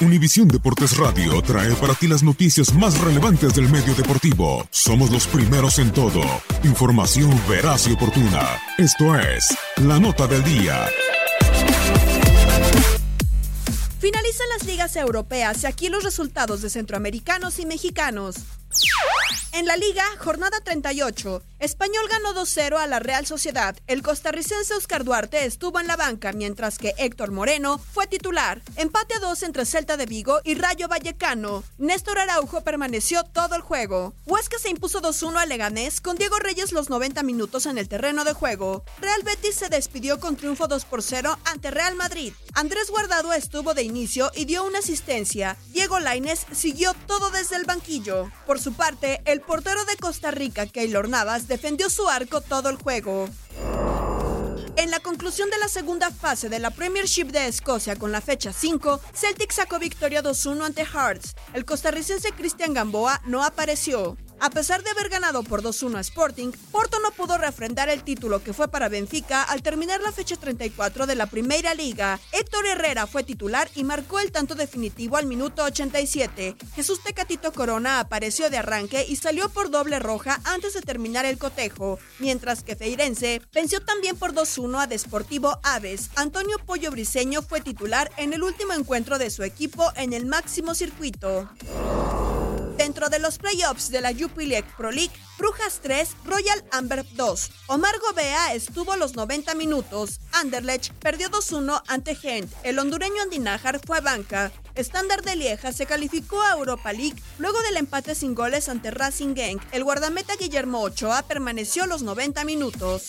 Univisión Deportes Radio trae para ti las noticias más relevantes del medio deportivo. Somos los primeros en todo. Información veraz y oportuna. Esto es La Nota del Día. Finalizan las ligas europeas y aquí los resultados de centroamericanos y mexicanos. En la liga, jornada 38, Español ganó 2-0 a la Real Sociedad. El costarricense Oscar Duarte estuvo en la banca, mientras que Héctor Moreno fue titular. Empate a 2 entre Celta de Vigo y Rayo Vallecano. Néstor Araujo permaneció todo el juego. Huesca se impuso 2-1 a Leganés con Diego Reyes los 90 minutos en el terreno de juego. Real Betis se despidió con triunfo 2 0 ante Real Madrid. Andrés Guardado estuvo de inicio y dio una asistencia. Diego Laines siguió todo desde el banquillo. Por su parte, el portero de Costa Rica, Keylor Navas, defendió su arco todo el juego. En la conclusión de la segunda fase de la Premiership de Escocia con la fecha 5, Celtic sacó victoria 2-1 ante Hearts. El costarricense Cristian Gamboa no apareció. A pesar de haber ganado por 2-1 a Sporting, Porto no pudo refrendar el título que fue para Benfica al terminar la fecha 34 de la Primera Liga. Héctor Herrera fue titular y marcó el tanto definitivo al minuto 87. Jesús Tecatito Corona apareció de arranque y salió por doble roja antes de terminar el cotejo, mientras que Feirense venció también por 2-1 a Desportivo Aves. Antonio Pollo Briseño fue titular en el último encuentro de su equipo en el máximo circuito. Dentro de los playoffs de la Jupiler Pro League, Brujas 3, Royal Amber 2. Omar Gobea estuvo los 90 minutos. Anderlecht perdió 2-1 ante Gent. El hondureño Andinajar fue banca. Estándar de Lieja se calificó a Europa League luego del empate sin goles ante Racing Genk. El guardameta Guillermo Ochoa permaneció los 90 minutos.